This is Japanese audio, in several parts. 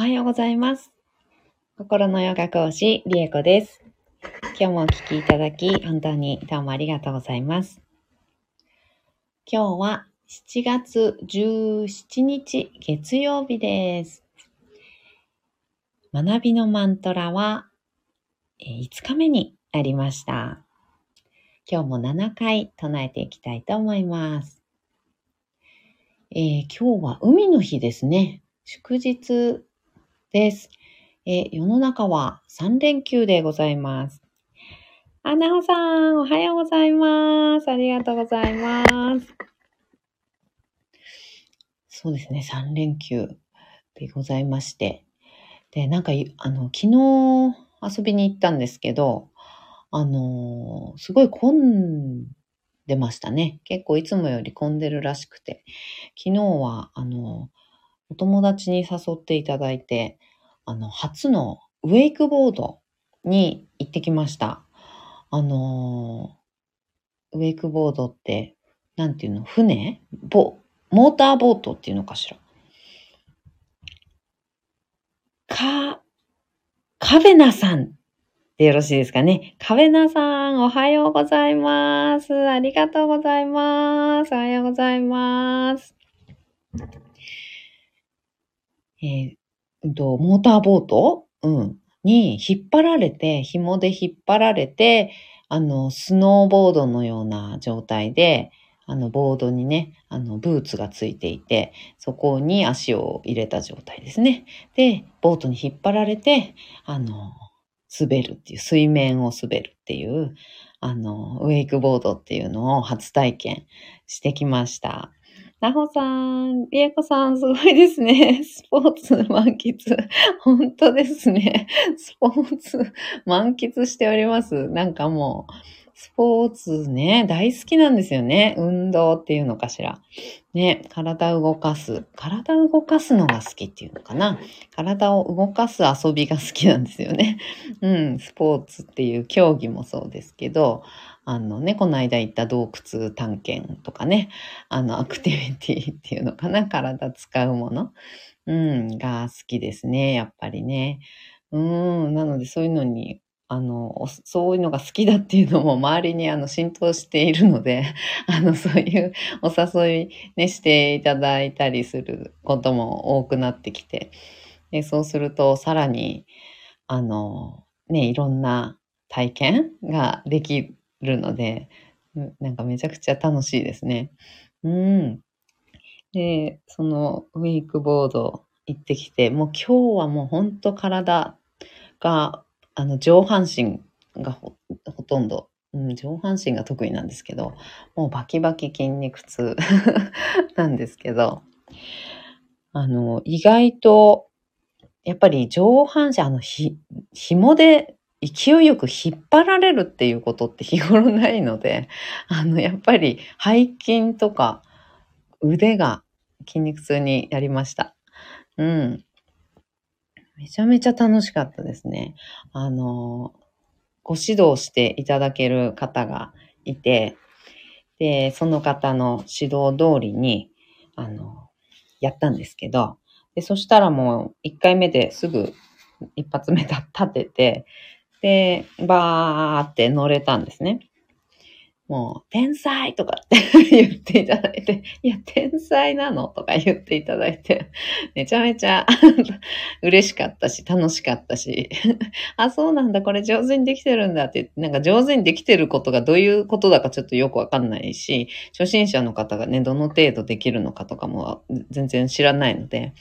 おはようございます。心のヨガ講師、リエコです。今日もお聞きいただき、本当にどうもありがとうございます。今日は7月17日、月曜日です。学びのマントラは5日目になりました。今日も7回唱えていきたいと思います。えー今日は海の日ですね。祝日です。え世の中は3連休でございます。あ、なおさん、おはようございます。ありがとうございます。そうですね、3連休でございまして。で、なんか、あの、昨日遊びに行ったんですけど、あのーすごい混んでましたね。結構いつもより混んでるらしくて。昨日は、あの、お友達に誘っていただいて、あの、初のウェイクボードに行ってきました。あのーウェイクボードって、なんていうの？船？ボ、モーターボートっていうのかしら。か、カベナさんでよろしいですかね。カベナさん、おはようございます。ありがとうございます。おはようございます。えーと、モーターボート？うん。に引っ張られて、紐で引っ張られて、あの、スノーボードのような状態で、あの、ボードにね、あの、ブーツがついていて、そこに足を入れた状態ですね。で、ボートに引っ張られて、あの、滑るっていう、水面を滑るっていう、あの、ウェイクボードっていうのを初体験してきました。なほさん、りえこさん、すごいですね。スポーツ満喫。本当ですね。スポーツ満喫しております。なんかもう、スポーツね、大好きなんですよね。運動っていうのかしら。ね、体を動かす。体を動かすのが好きっていうのかな。体を動かす遊びが好きなんですよね。うん、スポーツっていう競技もそうですけど、あのね、この間行った洞窟探検とかね、あの、アクティビティっていうのかな、体使うもの、うん、が好きですね、やっぱりね。うん、なのでそういうのに、あの、おそういうのが好きだっていうのも周りにあの浸透しているので、あの、そういうお誘いね、していただいたりすることも多くなってきて、でそうするとさらに、あの、ね、いろんな体験ができるので、なんかめちゃくちゃ楽しいですね。うん。で、そのウェイクボード行ってきて、もう今日はもうほんと体が、あの上半身がほほとんど、うん、上半身が得意なんですけど、もうバキバキ筋肉痛 なんですけど、あの、意外と、やっぱり上半身、あの、ひ、紐で勢いよく引っ張られるっていうことって日頃ないので、あの、やっぱり背筋とか腕が筋肉痛になりました。うん。めちゃめちゃ楽しかったですね。あの、ご指導していただける方がいて、で、その方の指導通りに、あの、やったんですけど、で、そしたらもう1回目ですぐ一発目立てて、で、バーって乗れたんですね。もう、天才とかって 言っていただいて、いや、天才なのとか言っていただいて、めちゃめちゃ 嬉しかったし、楽しかったし、あ、そうなんだ、これ上手にできてるんだってって、なんか上手にできてることがどういうことだかちょっとよくわかんないし、初心者の方がね、どの程度できるのかとかも全然知らないので、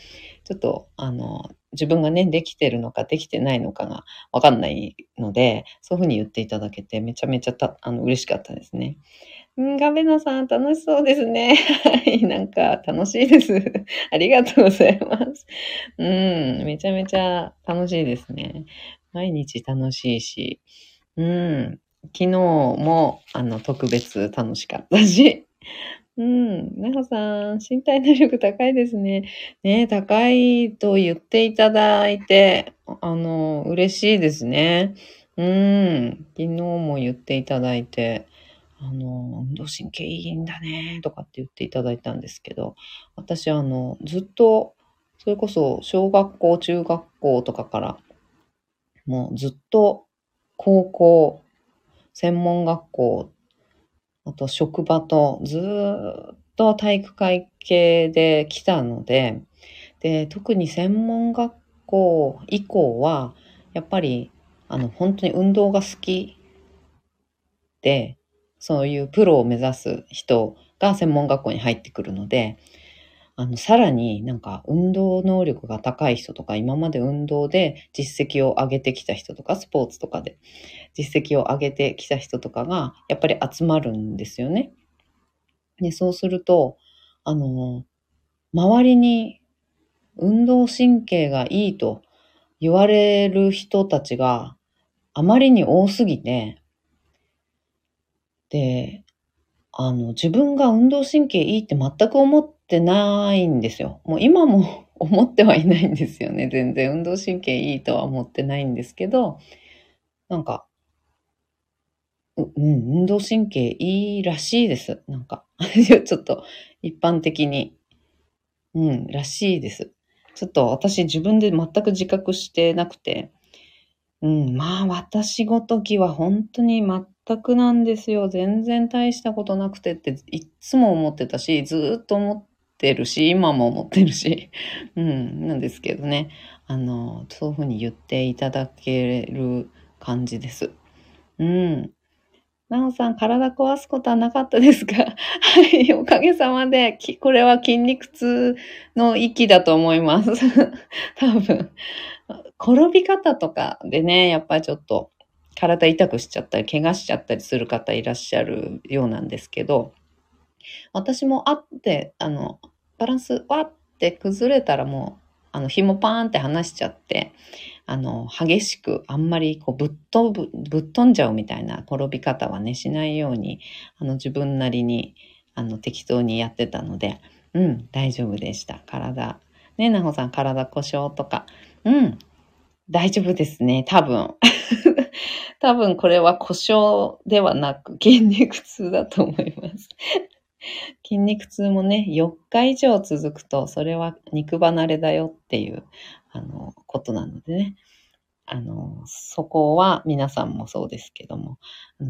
ちょっと、あの、自分がね、できてるのかできてないのかがわかんないので、そういうふうに言っていただけて、めちゃめちゃた、あの、嬉しかったですね。うん、ガベナさん、楽しそうですね。はい、なんか、楽しいです。ありがとうございます。うん、めちゃめちゃ楽しいですね。毎日楽しいし、うん、昨日も、あの、特別楽しかったし、うん。なほさん、身体能力高いですね。ね高いと言っていただいて、あの、嬉しいですね。うん。昨日も言っていただいて、あの、運動神経いいんだね、とかって言っていただいたんですけど、私、あの、ずっとそれこそ小学校、中学校とかから、もうずっと高校、専門学校、あと職場とずっと体育会系で来たので、で、特に専門学校以降は、やっぱり、あの、本当に運動が好きで、そういうプロを目指す人が専門学校に入ってくるので、あの、さらになんか運動能力が高い人とか、今まで運動で実績を上げてきた人とか、スポーツとかで実績を上げてきた人とかが、やっぱり集まるんですよね。で、そうすると、あの、周りに運動神経がいいと言われる人たちがあまりに多すぎて、で、あの、自分が運動神経いいって全く思ってないんですよ。もう今も 思ってはいないんですよね。全然運動神経いいとは思ってないんですけど、なんか、ううん、運動神経いいらしいです。なんか、ちょっと一般的に。うん、らしいです。ちょっと私自分で全く自覚してなくて、うん、まあ私ごときは本当に全くなんですよ。全然大したことなくてっていっつも思ってたし、ずっと思ってるし、今も思ってるし、うん、なんですけどね。あの、そういうふうに言っていただける感じです。うん。なおさん、体壊すことはなかったですか？はい、おかげさまで、これは筋肉痛の域だと思います。多分。転び方とかでね、やっぱりちょっと体痛くしちゃったり、怪我しちゃったりする方いらっしゃるようなんですけど、私もあって、あの、バランスわって崩れたらもう、あの、紐パーンって離しちゃって、あの、激しく、あんまりこうぶっ飛ぶ、ぶっ飛んじゃうみたいな転び方はね、しないように、あの、自分なりに、あの、適当にやってたので、うん、大丈夫でした。体。ね、なほさん、体故障とか。うん、大丈夫ですね、多分。多分これは故障ではなく筋肉痛だと思います。筋肉痛もね、4日以上続くと、それは肉離れだよっていう、あの、ことなのでね。あの、そこは皆さんもそうですけども、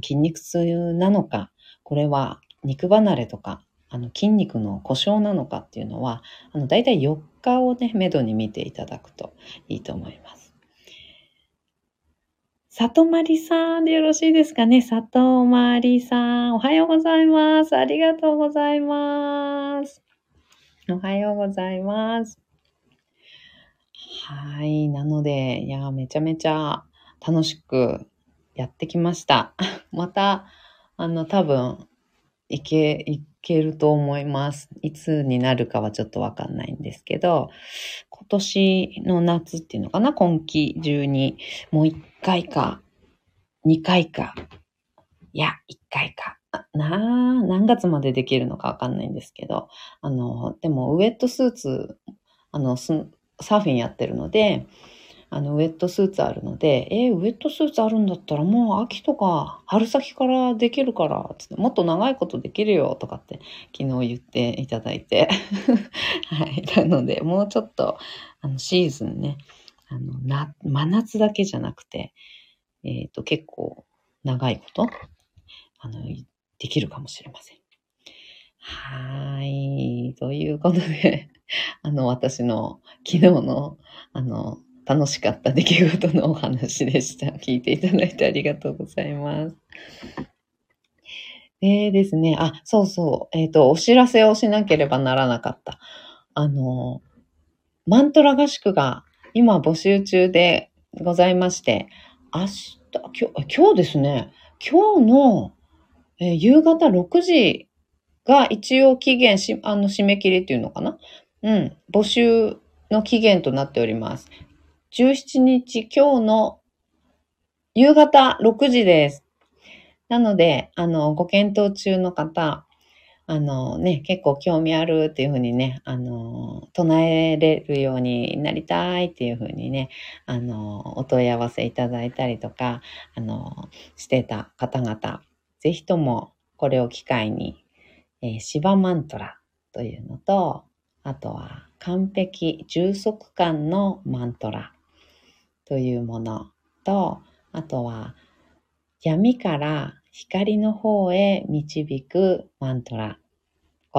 筋肉痛なのか、これは肉離れとか、あの筋肉の故障なのかっていうのは、あの、だいたい4日をね、めどに見ていただくといいと思います。里まりさんでよろしいですかね？里まりさん、おはようございます。ありがとうございます。おはようございます。はい。なので、いや、めちゃめちゃ楽しくやってきました。また、あの、多分、いけ、いけると思います。いつになるかはちょっとわかんないんですけど、今年の夏っていうのかな？今季中に、もう1回か、2回か、いや、1回か。な、何月までできるのかわかんないんですけど、あの、でも、ウェットスーツ、あの、サーフィンやってるので、あの、ウェットスーツあるので、えー、ウェットスーツあるんだったらもう秋とか春先からできるから、つってもっと長いことできるよとかって昨日言っていただいて。はい。なので、もうちょっと、あの、シーズンね、あの、な、真夏だけじゃなくて、えっ、ー、と、結構長いこと、あの、できるかもしれません。はい。ということで、あの、私の昨日の、あの、楽しかった出来事のお話でした。聞いていただいてありがとうございます。でですね、あ、そうそう、えっ、ー、と、お知らせをしなければならなかった。あの、マントラ合宿が今募集中でございまして、明日、今日、今日ですね、今日の、えー、夕方6時が一応期限し、あの、締め切りっていうのかな？うん、募集の期限となっております。17日今日の夕方6時です。なので、あの、ご検討中の方、あのね、結構興味あるっていうふうにね、あの、唱えれるようになりたいっていうふうにね、あの、お問い合わせいただいたりとか、あの、してた方々、ぜひともこれを機会に、えー、シバマントラというのと、あとは完璧充足感のマントラというものと、あとは闇から光の方へ導くマントラ。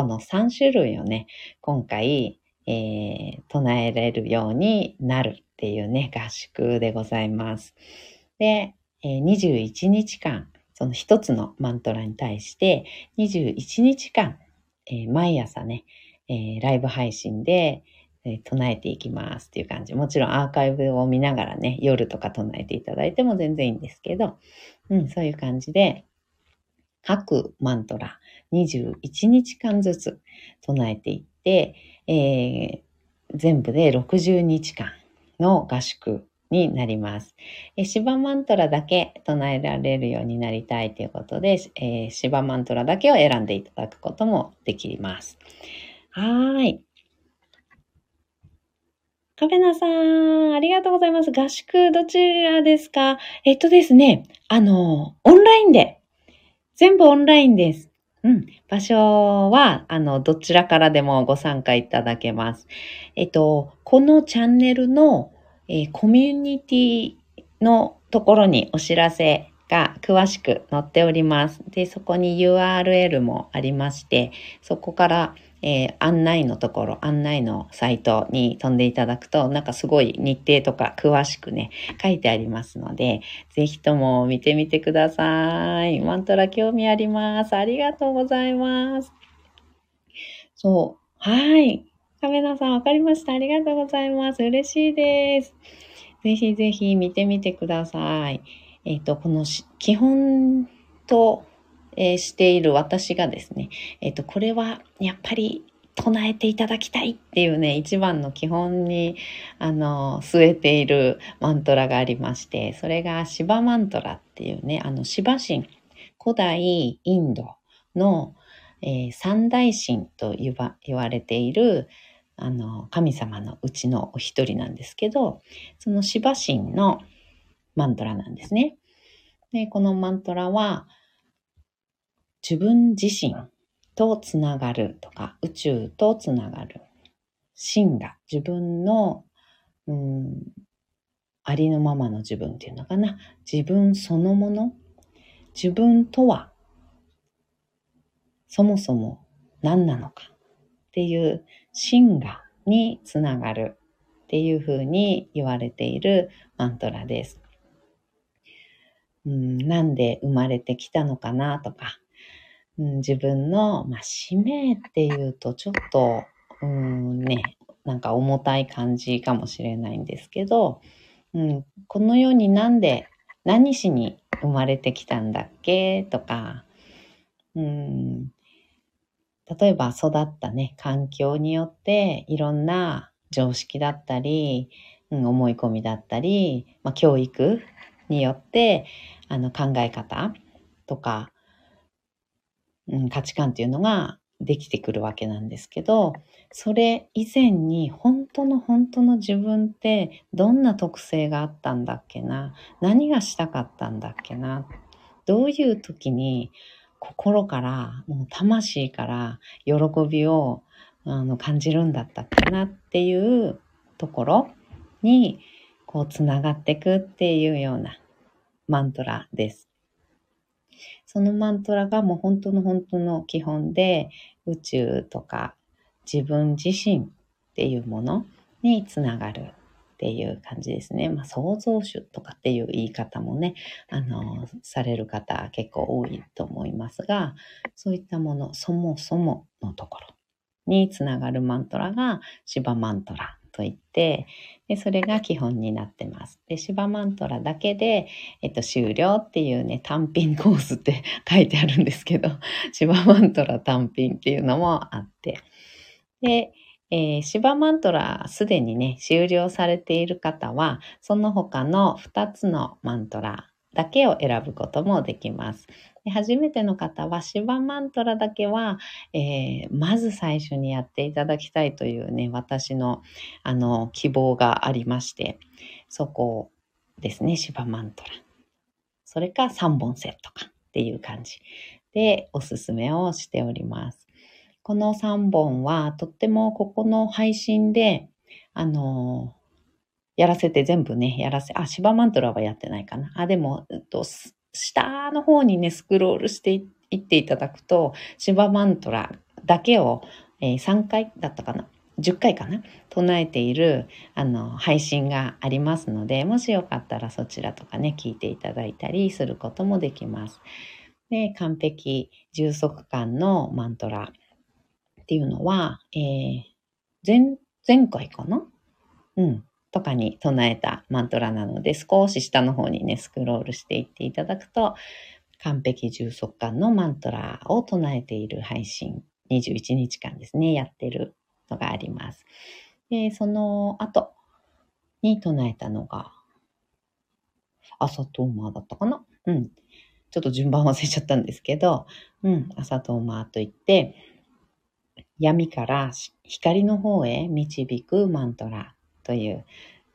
この3種類をね、今回、えー、唱えられるようになるっていうね、合宿でございます。で、えー、21日間、その一つのマントラに対して、21日間、えー、毎朝ね、えー、ライブ配信で、えー、唱えていきますっていう感じ。もちろんアーカイブを見ながらね、夜とか唱えていただいても全然いいんですけど、うん、そういう感じで、各マントラ21日間ずつ唱えていって、えー、全部で60日間の合宿になります。えシバマントラだけ唱えられるようになりたいということで、えー、シバマントラだけを選んでいただくこともできます。はい。カフェナさん、ありがとうございます。合宿どちらですか？えっとですね、あの、オンラインで、全部オンラインです。うん。場所は、あの、どちらからでもご参加いただけます。えっと、このチャンネルの、えー、コミュニティのところにお知らせが詳しく載っております。で、そこに URL もありまして、そこからえー、案内のところ、案内のサイトに飛んでいただくと、なんかすごい日程とか詳しくね、書いてありますので、ぜひとも見てみてください。マントラ興味あります。ありがとうございます。そう。はい。カメラさんわかりました。ありがとうございます。嬉しいです。ぜひぜひ見てみてください。えっ、ー、と、この基本とえー、している私がですね、えっ、ー、と、これはやっぱり唱えていただきたいっていうね、一番の基本に、あの、据えているマントラがありまして、それがシバマントラっていうね、あの、シバ神、古代インドの、えー、三大神と言わ言われている、あの、神様のうちのお一人なんですけど、そのシバ神のマントラなんですね。で、このマントラは、自分自身とつながるとか、宇宙とつながる。真が自分の、うん、ありのままの自分っていうのかな。自分そのもの。自分とは、そもそも何なのかっていう真がにつながるっていうふうに言われているマントラです。うん、なんで生まれてきたのかなとか、うん、自分の、まあ、使命っていうとちょっと、うんね、なんか重たい感じかもしれないんですけど、うん、この世になんで何しに生まれてきたんだっけ？とか、うん、例えば育ったね、環境によっていろんな常識だったり、うん、思い込みだったり、まあ、教育によってあの考え方とか、うん、価値観っていうのができてくるわけなんですけど、それ以前に本当の本当の自分ってどんな特性があったんだっけな？何がしたかったんだっけな？どういう時に心から、もう魂から喜びをあの感じるんだったっけなっていうところにこうつながっていくっていうようなマントラです。そのマントラがもう本当の本当の基本で、宇宙とか自分自身っていうものにつながるっていう感じですね。まあ、創造主とかっていう言い方もね、あの、される方結構多いと思いますが、そういったもの、そもそものところにつながるマントラがシバマントラといって、でそれが基本になってます。で、シバマントラだけで、えっと、終了っていうね、単品コースって 書いてあるんですけど、シバマントラ単品っていうのもあって、で、えー、シバマントラすでにね、終了されている方は、その他の2つのマントラだけを選ぶこともできます。初めての方は、シバマントラだけは、えー、まず最初にやっていただきたいというね、私の、あの、希望がありまして、そこですね、シバマントラ。それか3本セットかっていう感じでおすすめをしております。この3本はとってもここの配信で、あのやらせて全部ね、やらせ、あ、シバマントラはやってないかな。あ、でも、えっと、下の方にね、スクロールしていっていただくと、シバマントラだけを、えー、3回だったかな。10回かな唱えているあの配信がありますのでもしよかったらそちらとかね聞いていただいたりすることもできます。で完璧充足感のマントラっていうのは、えー、前前回かな？うんとかに唱えたマントラなので、少し下の方にね、スクロールしていっていただくと、完璧充足感のマントラを唱えている配信、21日間ですね、やってるのがあります。で、その後に唱えたのが、朝トーマーだったかな？うん。ちょっと順番忘れちゃったんですけど、うん、朝トーマーといって、闇から光の方へ導くマントラという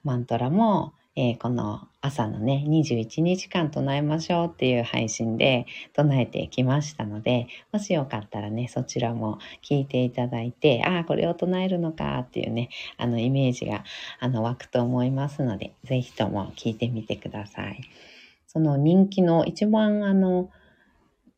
マントラも、えー、この朝のね、21日間唱えましょうっていう配信で唱えてきましたので、もしよかったらね、そちらも聞いていただいて、ああ、これを唱えるのかっていうね、あのイメージがあの湧くと思いますので、ぜひとも聞いてみてください。その人気の一番あの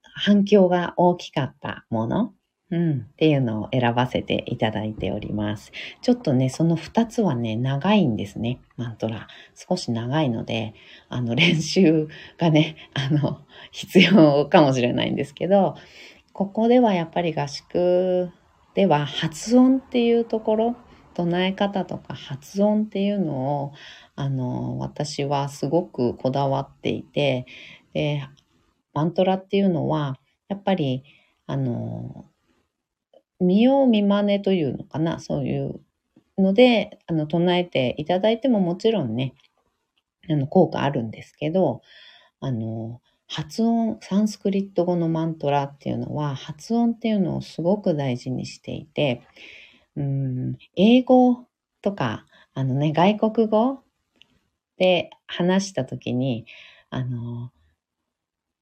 反響が大きかったものうん、っていうのを選ばせていただいております。ちょっとね、その2つはね、長いんですね、マントラ。少し長いので、あの、練習がね、あの、必要かもしれないんですけど、ここではやっぱり合宿では発音っていうところ、唱え方とか発音っていうのを、あの、私はすごくこだわっていて、で、マントラっていうのは、やっぱり、あの、見よう見まねというのかな、そういうので、あの、唱えていただいてももちろんね、あの、効果あるんですけど、あの、発音、サンスクリット語のマントラっていうのは、発音っていうのをすごく大事にしていて、うん、英語とか、あのね、外国語で話したときに、あの、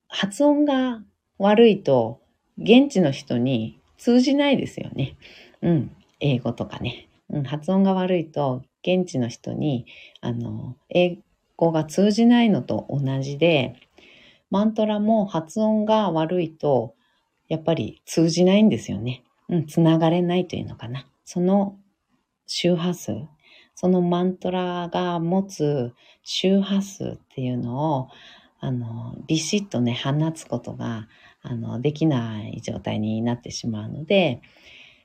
発音が悪いと、現地の人に通じないですよね。うん。英語とかね。うん、発音が悪いと、現地の人に、あの、英語が通じないのと同じで、マントラも発音が悪いと、やっぱり通じないんですよね。うん、つながれないというのかな。その周波数、そのマントラが持つ周波数っていうのを、あの、ビシッとね、放つことが、あの、できない状態になってしまうので、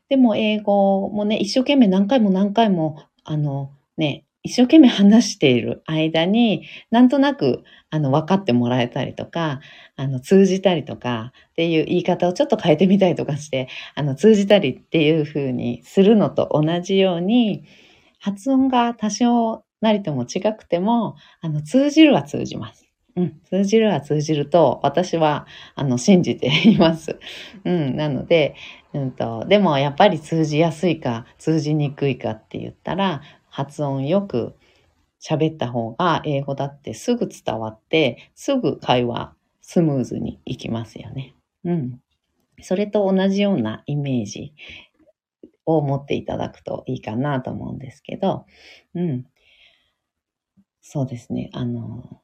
でも英語もね、一生懸命何回も何回も、あの、ね、一生懸命話している間に、なんとなく、あの、分かってもらえたりとか、あの、通じたりとかっていう言い方をちょっと変えてみたりとかして、あの、通じたりっていう風にするのと同じように、発音が多少なりとも違くても、あの、通じるは通じます。うん、通じるは通じると私はあの信じています。うん、なので、うんと、でもやっぱり通じやすいか通じにくいかって言ったら発音よく喋った方が英語だってすぐ伝わってすぐ会話スムーズにいきますよね。うん。それと同じようなイメージを持っていただくといいかなと思うんですけど、うん。そうですね。あの、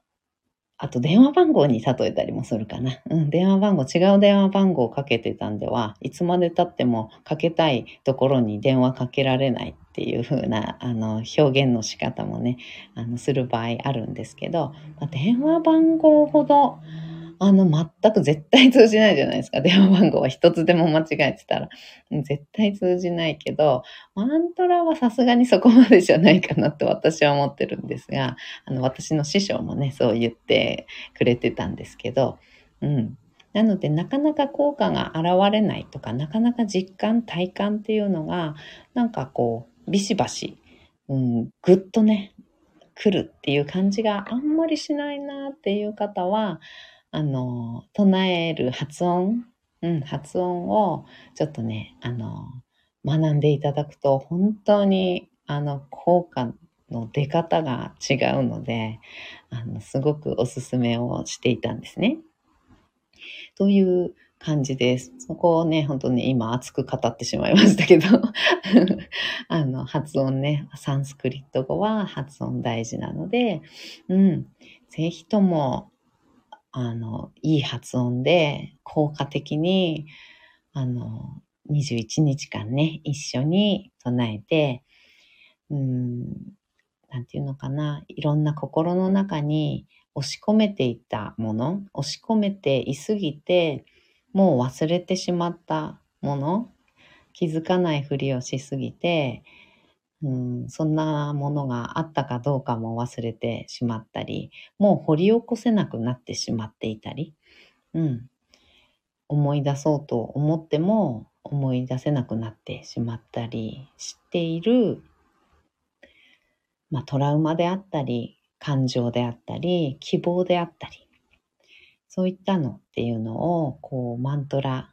あと電話番号に例えたりもするかな。うん、電話番号、違う電話番号をかけてたんでは、いつまで経ってもかけたいところに電話かけられないっていう風な、あの、表現の仕方もね、あの、する場合あるんですけど、まあ、電話番号ほど、あの、全く絶対通じないじゃないですか。電話番号は一つでも間違えてたら。絶対通じないけど、マントラはさすがにそこまでじゃないかなって私は思ってるんですが、あの、私の師匠もね、そう言ってくれてたんですけど、うん。なので、なかなか効果が現れないとか、なかなか実感、体感っていうのが、なんかこう、ビシバシ、うん、ぐっとね、来るっていう感じがあんまりしないなっていう方は、あの、唱える発音、うん、発音をちょっとね、あの、学んでいただくと本当にあの効果の出方が違うので、あの、すごくおすすめをしていたんですね。という感じです。そこをね、本当に今熱く語ってしまいましたけど あの、発音ね、サンスクリット語は発音大事なので、うん、ぜひとも、あの、いい発音で効果的に、あの、21日間ね、一緒に唱えて、うん、なんていうのかな、いろんな心の中に押し込めていたもの、押し込めていすぎて、もう忘れてしまったもの、気づかないふりをしすぎて、うん、そんなものがあったかどうかも忘れてしまったり、もう掘り起こせなくなってしまっていたり、うん、思い出そうと思っても思い出せなくなってしまったりしている、まあ、トラウマであったり、感情であったり、希望であったり、そういったのっていうのを、こう、マントラ、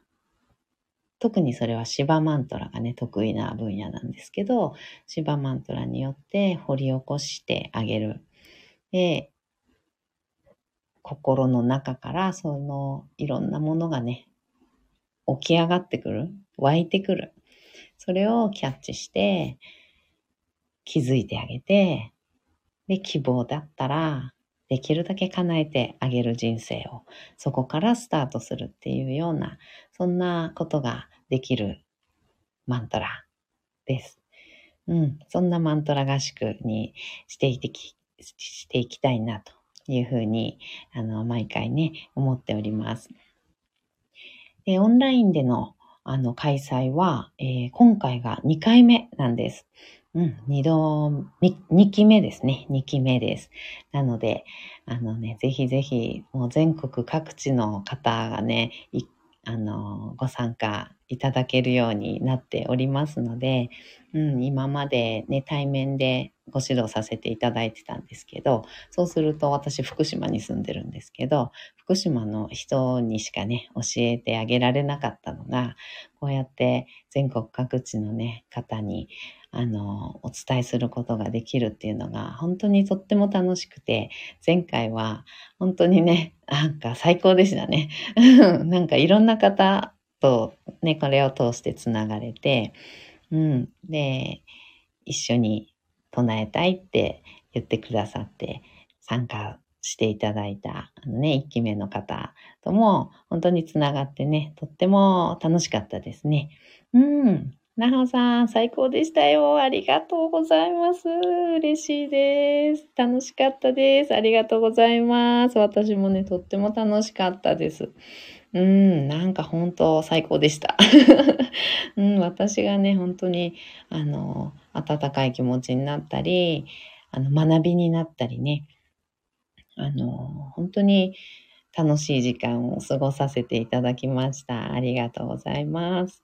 特にそれはシバマントラがね、得意な分野なんですけど、シバマントラによって掘り起こしてあげる。で、心の中からそのいろんなものがね、起き上がってくる、湧いてくる。それをキャッチして、気づいてあげて、で、希望だったら、できるだけ叶えてあげる人生を、そこからスタートするっていうような、そんなことができるマントラです。うん、そんなマントラ合宿にしていき、していきたいなというふうに、あの、毎回ね、思っております。で、オンラインでのあの開催は、えー、今回が2回目なんです。うん、2度、2期目ですね。2期目です。なので、あのね、ぜひぜひ、もう全国各地の方がね、あの、ご参加いただけるようになっておりますので、うん、今までね、対面でご指導させていただいてたんですけど、そうすると私福島に住んでるんですけど、福島の人にしかね、教えてあげられなかったのが、こうやって全国各地のね、方に、あの、お伝えすることができるっていうのが、本当にとっても楽しくて、前回は本当にね、なんか最高でしたね。なんかいろんな方とね、これを通してつながれて、うん。で、一緒に唱えたいって言ってくださって参加していただいた、あのね、一期目の方とも本当につながってね、とっても楽しかったですね。うん。なほさん、最高でしたよ。ありがとうございます。嬉しいです。楽しかったです。ありがとうございます。私もね、とっても楽しかったです。うん、なんか本当最高でした。うん、私がね、本当に、あの、温かい気持ちになったり、あの、学びになったりね、あの、本当に楽しい時間を過ごさせていただきました。ありがとうございます。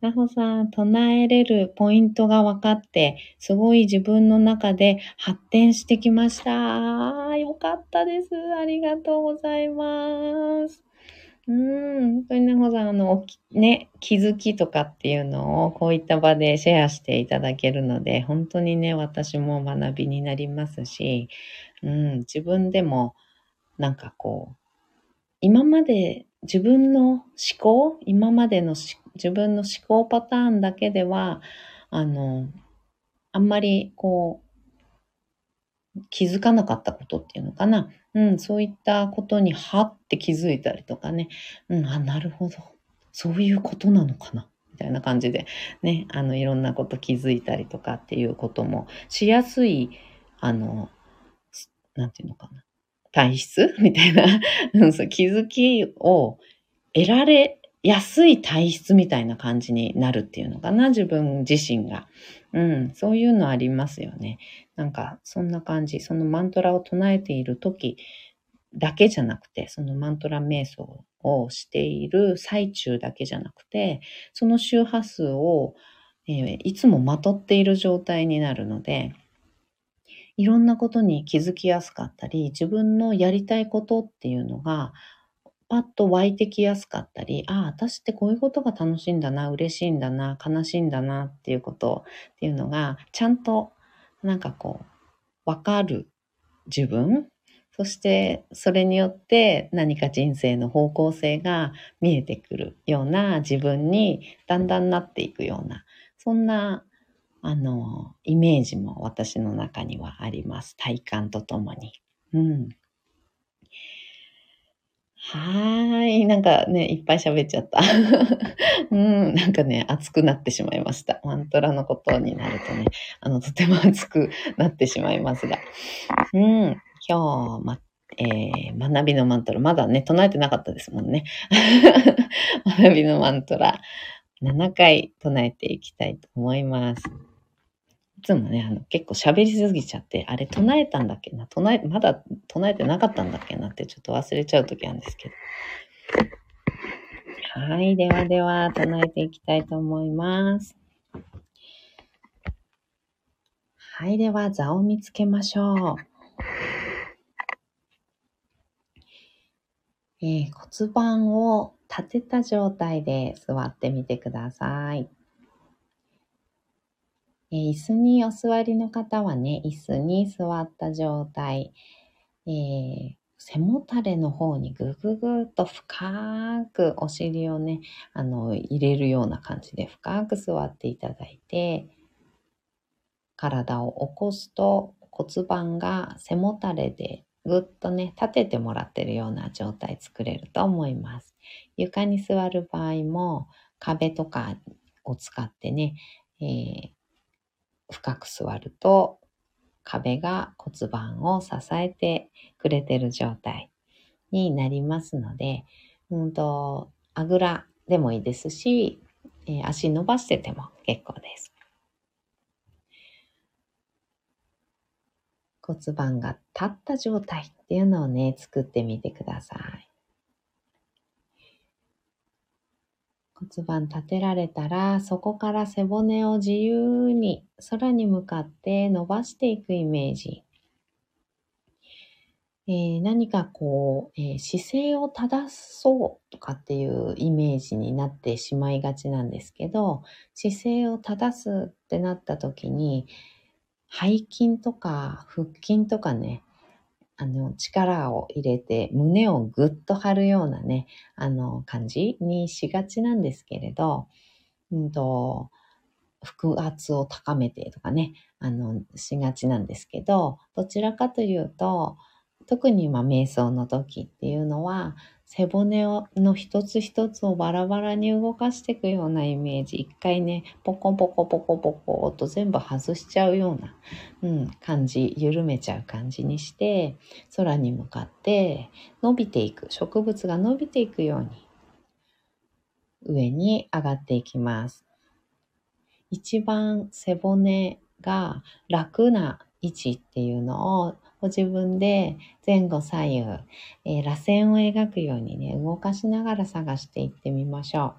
なほさん、唱えれるポイントが分かって、すごい自分の中で発展してきました。よかったです。ありがとうございます。うん、本当になほさん、あの、ね、気づきとかっていうのをこういった場でシェアしていただけるので、本当にね、私も学びになりますし、うん、自分でもなんかこう、今まで自分の思考、今までの思考自分の思考パターンだけでは、あの、あんまりこう、気づかなかったことっていうのかな。うん、そういったことにはって気づいたりとかね。うん、あ、なるほど。そういうことなのかな。みたいな感じで、ね、あの、いろんなこと気づいたりとかっていうこともしやすい、あの、なんていうのかな。体質？みたいな 気づきを得られ安い体質みたいな感じになるっていうのかな、自分自身が。うん、そういうのありますよね。なんか、そんな感じ。そのマントラを唱えている時だけじゃなくて、そのマントラ瞑想をしている最中だけじゃなくて、その周波数を、えー、いつもまとっている状態になるので、いろんなことに気づきやすかったり、自分のやりたいことっていうのがパッと湧いてきやすかったり、ああ、私ってこういうことが楽しいんだな、嬉しいんだな、悲しいんだなっていうことっていうのが、ちゃんとなんかこう、わかる自分そして、それによって何か人生の方向性が見えてくるような自分にだんだんなっていくような、そんな、あの、イメージも私の中にはあります。体感とともに。うん。はーい。なんかね、いっぱい喋っちゃった。うん。なんかね、熱くなってしまいました。マントラのことになるとね、あの、とても熱くなってしまいますが。うん。今日、ま、えー、学びのマントラ、まだね、唱えてなかったですもんね。学びのマントラ、7回唱えていきたいと思います。いつもね、あの、結構喋りすぎちゃって、あれ唱えたんだっけな唱え、まだ唱えてなかったんだっけなってちょっと忘れちゃうときなんですけど。はい。ではでは、唱えていきたいと思います。はい。では、座を見つけましょう。えー骨盤を立てた状態で座ってみてください。えー椅子にお座りの方はね、椅子に座った状態、えー背もたれの方にぐぐぐっと深くお尻をね、あの、入れるような感じで深く座っていただいて、体を起こすと骨盤が背もたれでぐっとね、立ててもらってるような状態作れると思います。床に座る場合も壁とかを使ってね、えー深く座ると壁が骨盤を支えてくれてる状態になりますので、うんと、あぐらでもいいですし、えー足伸ばしてても結構です。骨盤が立った状態っていうのをね、作ってみてください。骨盤立てられたら、そこから背骨を自由に空に向かって伸ばしていくイメージ。えー何かこう、えー姿勢を正そうとかっていうイメージになってしまいがちなんですけど、姿勢を正すってなった時に、背筋とか腹筋とかね、あの、力を入れて胸をぐっと張るようなね、あの、感じにしがちなんですけれど、うんと、腹圧を高めてとかね、あの、しがちなんですけど、どちらかというと、特にまあ瞑想の時っていうのは、背骨をの一つ一つをバラバラに動かしていくようなイメージ。一回ね、ポコポコポコポコと全部外しちゃうような、うん、感じ、緩めちゃう感じにして、空に向かって伸びていく、植物が伸びていくように、上に上がっていきます。一番背骨が楽な位置っていうのをご自分で前後左右、えー螺旋を描くようにね、動かしながら探していってみましょう。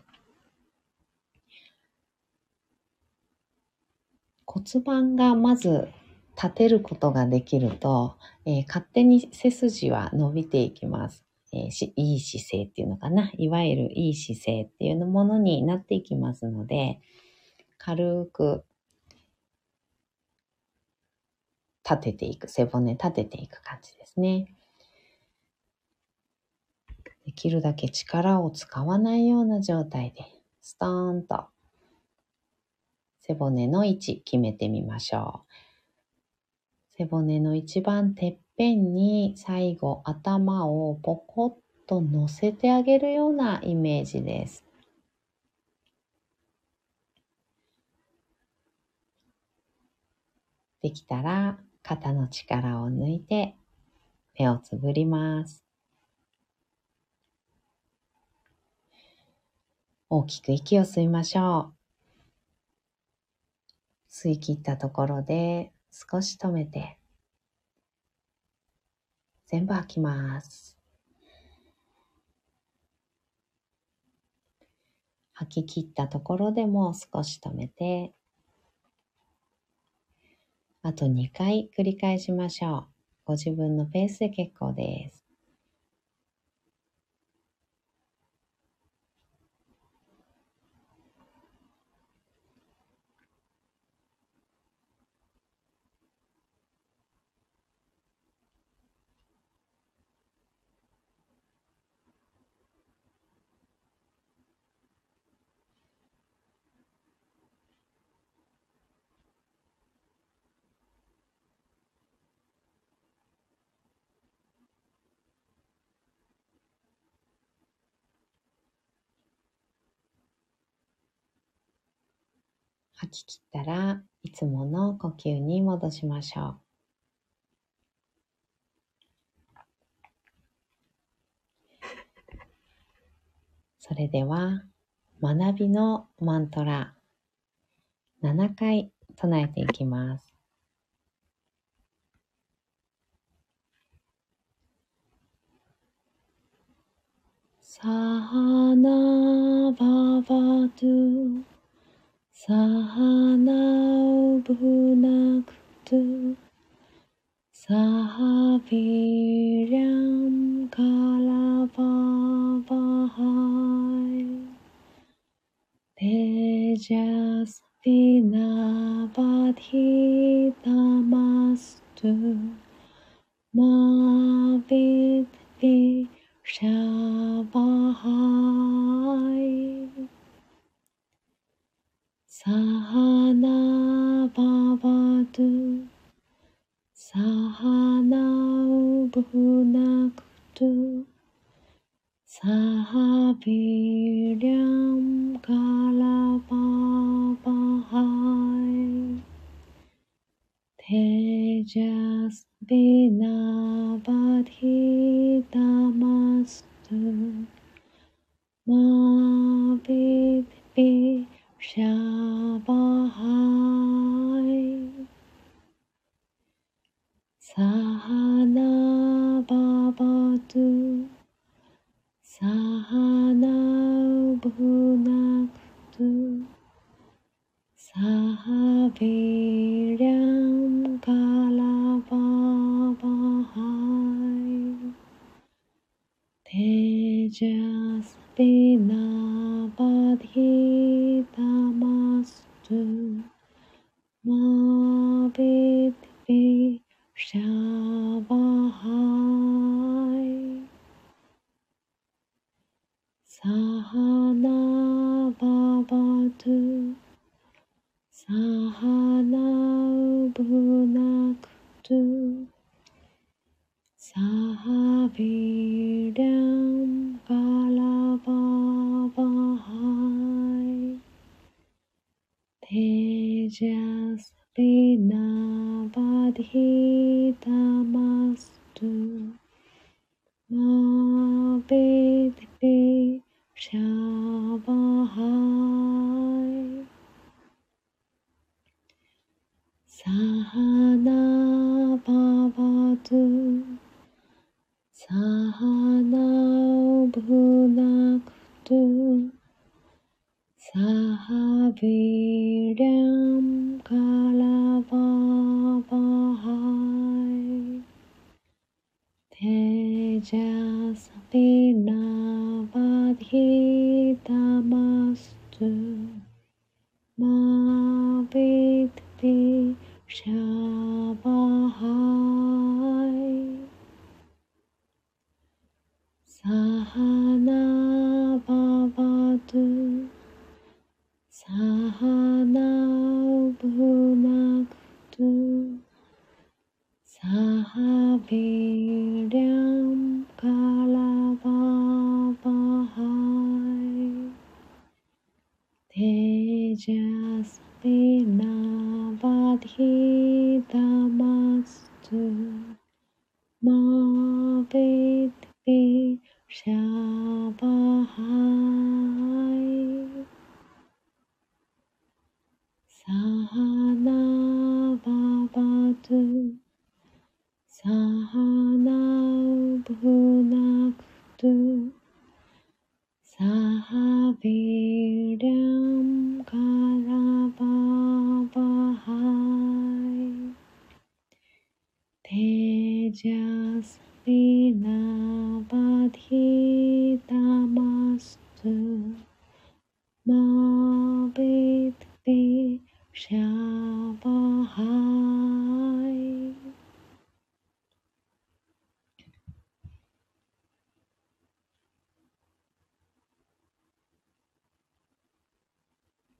骨盤がまず立てることができると、えー勝手に背筋は伸びていきます。えーしいい姿勢っていうのかな。いわゆるいい姿勢っていうものになっていきますので、軽く立てていく、背骨立てていく感じですね。できるだけ力を使わないような状態で、ストーンと背骨の位置決めてみましょう。背骨の一番てっぺんに最後頭をポコッと乗せてあげるようなイメージです。できたら肩の力を抜いて目をつぶります。大きく息を吸いましょう。吸い切ったところで少し止めて全部吐きます。吐き切ったところでも少し止めてあと2回繰り返しましょう。ご自分のペースで結構です。吐き切ったらいつもの呼吸に戻しましょう。それでは学びのマントラ7回唱えていきます。サハナババドゥサハナウブナクトゥサハビリャンカラババハイテジャスピナバティタマストゥマビッビ Shabahai Sahana Bhavatu Sahana Bhunaktu Sahaviryam Kalabhavai Tejas Vinabadhitamastu Ma साहानाभुनाक्तु साहवीर्यं कालवावहाय तेजसविनावधीतमस्तु मा वेत्ति सहना भवतु सहना भुनक्तु सह वीर्यं कलवावहै तेजस्विनावधितमस्तु मा वेत्ति Sahana Bhavatu Sahana Bhunaktu Sahaviryam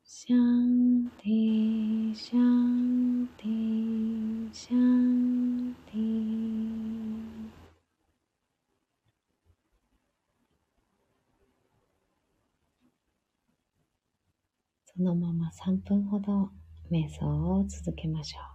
香的香的香。そのまま3分ほど瞑想を続けましょう。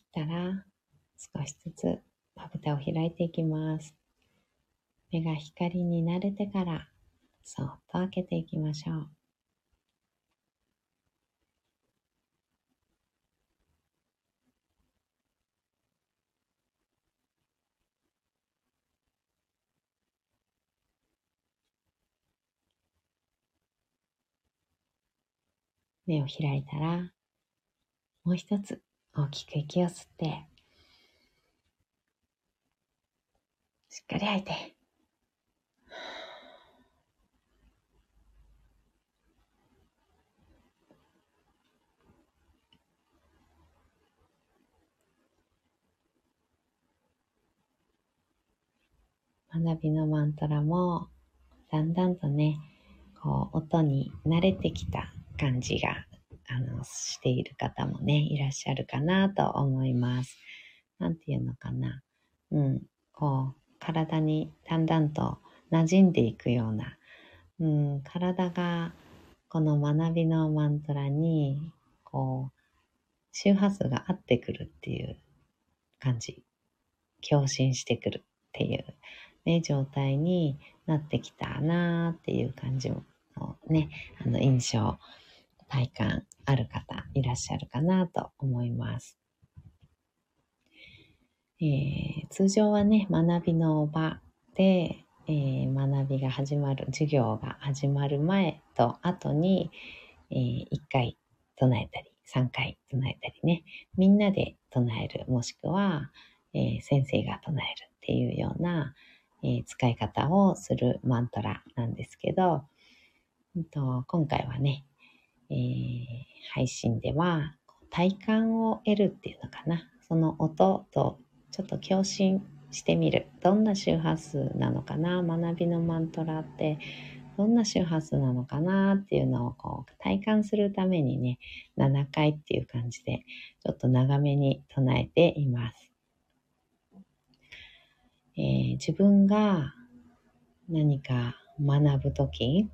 ったら、少しずつまぶたを開いていきます。目が光に慣れてから、そっと開けていきましょう。目を開いたら、もう一つ大きく息を吸って、しっかり吐いて。学びのマントラもだんだんとね、こう音に慣れてきた感じがあの、している方もね、いらっしゃるかなと思います。なんていうのかな。うん、こう、体にだんだんと馴染んでいくような、うん、体がこの学びのマントラに、こう、周波数が合ってくるっていう感じ。共振してくるっていう、ね、状態になってきたなーっていう感じのね、あの印象体感ある方いらっしゃるかなと思います。えー、通常はね、学びの場で、えー、学びが始まる、授業が始まる前と後に、えー、1回唱えたり、3回唱えたりね、みんなで唱える、もしくは、えー、先生が唱えるっていうような、え、使い方をするマントラなんですけど、と今回はね、えー、配信では体感を得るっていうのかな。その音とちょっと共振してみる。どんな周波数なのかな学びのマントラってどんな周波数なのかなっていうのをこう体感するためにね、7回っていう感じでちょっと長めに唱えています。えー、自分が何か学ぶとき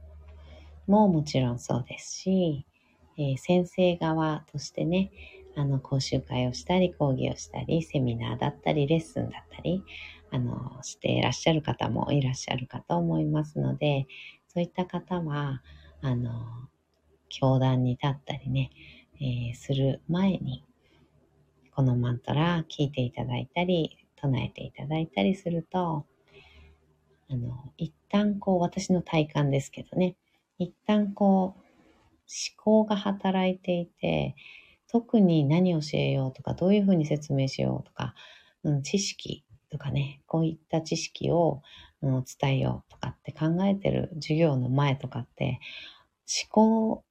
ももちろんそうですし、えー、先生側としてね、あの、講習会をしたり、講義をしたり、セミナーだったり、レッスンだったり、あの、していらっしゃる方もいらっしゃるかと思いますので、そういった方は、あの、教壇に立ったりね、えー、する前に、このマントラ聞いていただいたり、唱えていただいたりすると、あの、一旦こう、私の体感ですけどね、一旦こう、思考が働いていて、特に何を教えようとか、どういうふうに説明しようとか、うん、知識とかね、こういった知識を、うん、伝えようとかって考えてる授業の前とかって、思考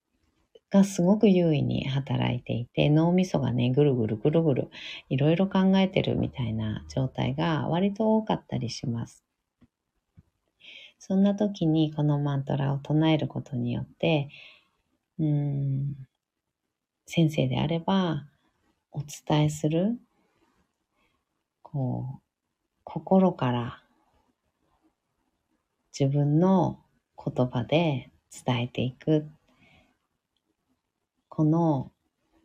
がすごく優位に働いていて、脳みそがね、ぐるぐるぐるぐる、いろいろ考えてるみたいな状態が割と多かったりします。そんな時にこのマントラを唱えることによって、うん、先生であれば、お伝えする、こう、心から自分の言葉で伝えていく。この、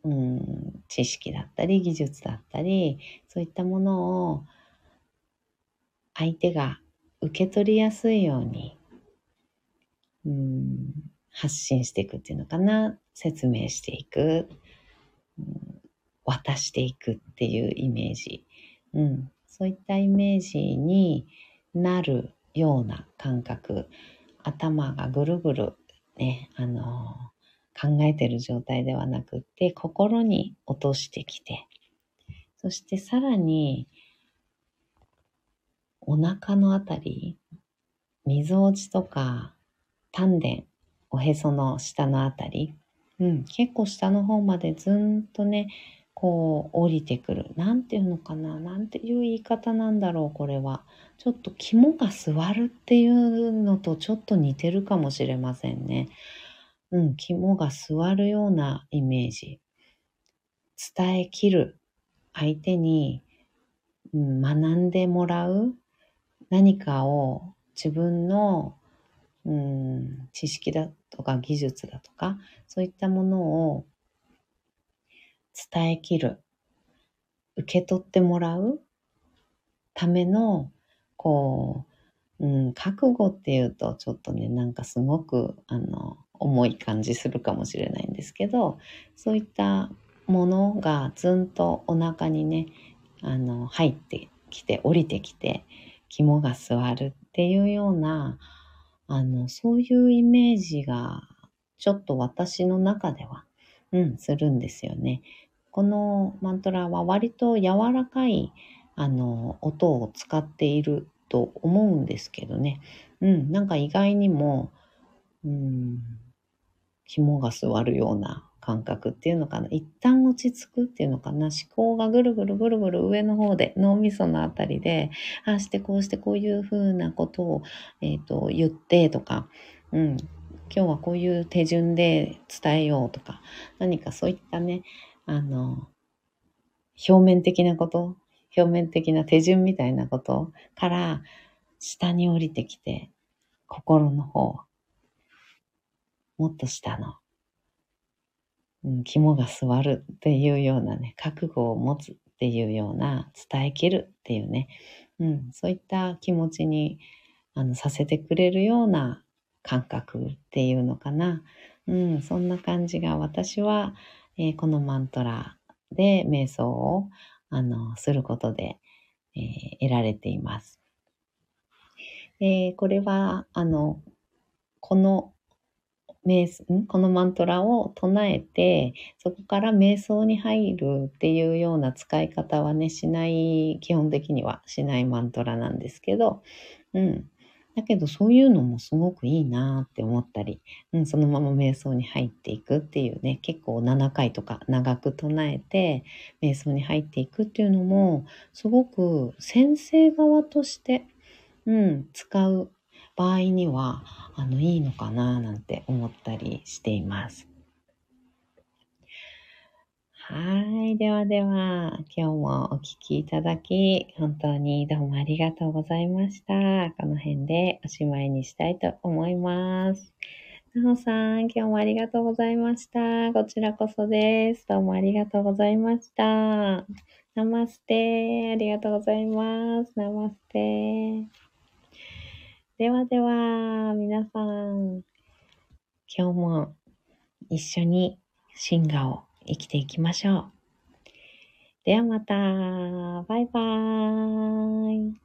うん、知識だったり技術だったり、そういったものを相手が受け取りやすいように、うん、発信していくっていうのかな。説明していく、うん、渡していくっていうイメージ。うん、そういったイメージになるような感覚。頭がぐるぐるね、あの、考えてる状態ではなくって、心に落としてきて、そしてさらに、お腹のあたり、みぞおちとか丹田、おへその下のあたり、うん、結構下の方までずんとね、こう降りてくる。なんていうのかな？なんていう言い方なんだろう、これは。ちょっと肝が座るっていうのとちょっと似てるかもしれませんね。うん、肝が座るようなイメージ。伝えきる。相手に、うん、学んでもらう何かを自分の、うん、知識だとか技術だとか、そういったものを伝えきる。受け取ってもらうための、こう、うん、覚悟っていうとちょっとね、なんかすごく、あの、重い感じするかもしれないんですけど、そういったものがずんとお腹にね、あの、入ってきて、降りてきて、肝が座るっていうような、あの、そういうイメージが、ちょっと私の中では、うん、するんですよね。このマントラは割と柔らかい、あの、音を使っていると思うんですけどね。うん、なんか意外にも、うん、肝が据わるような感覚っていうのかな。一旦落ち着くっていうのかな。思考がぐるぐるぐるぐる上の方で、脳みそのあたりで、ああしてこうしてこういうふうなことを、えっ、ー、と、言ってとか、うん、今日はこういう手順で伝えようとか、何かそういったね、あの、表面的なこと、表面的な手順みたいなことから下に降りてきて、心の方、もっと下の、うん、肝が座るっていうようなね、覚悟を持つっていうような、伝えきるっていうね、うん、そういった気持ちにあのさせてくれるような感覚っていうのかな。うん、そんな感じが私は、えー、このマントラで瞑想をあのすることで、えー、得られています。えー、これは、あの、この瞑ん？このマントラを唱えて、そこから瞑想に入るっていうような使い方はね、しない、基本的にはしないマントラなんですけど、うん。だけどそういうのもすごくいいなって思ったり、うん、そのまま瞑想に入っていくっていうね、結構7回とか長く唱えて瞑想に入っていくっていうのも、すごく先生側として、うん、使う場合には、あの、いいのかななんて思ったりしています。はい。ではでは、今日もお聴きいただき、本当にどうもありがとうございました。この辺でおしまいにしたいと思います。なおさん、今日もありがとうございました。こちらこそです。どうもありがとうございました。ナマステ。ありがとうございます。ナマステ。ではでは、皆さん、今日も一緒に進化を生きていきましょう。ではまた。バイバーイ。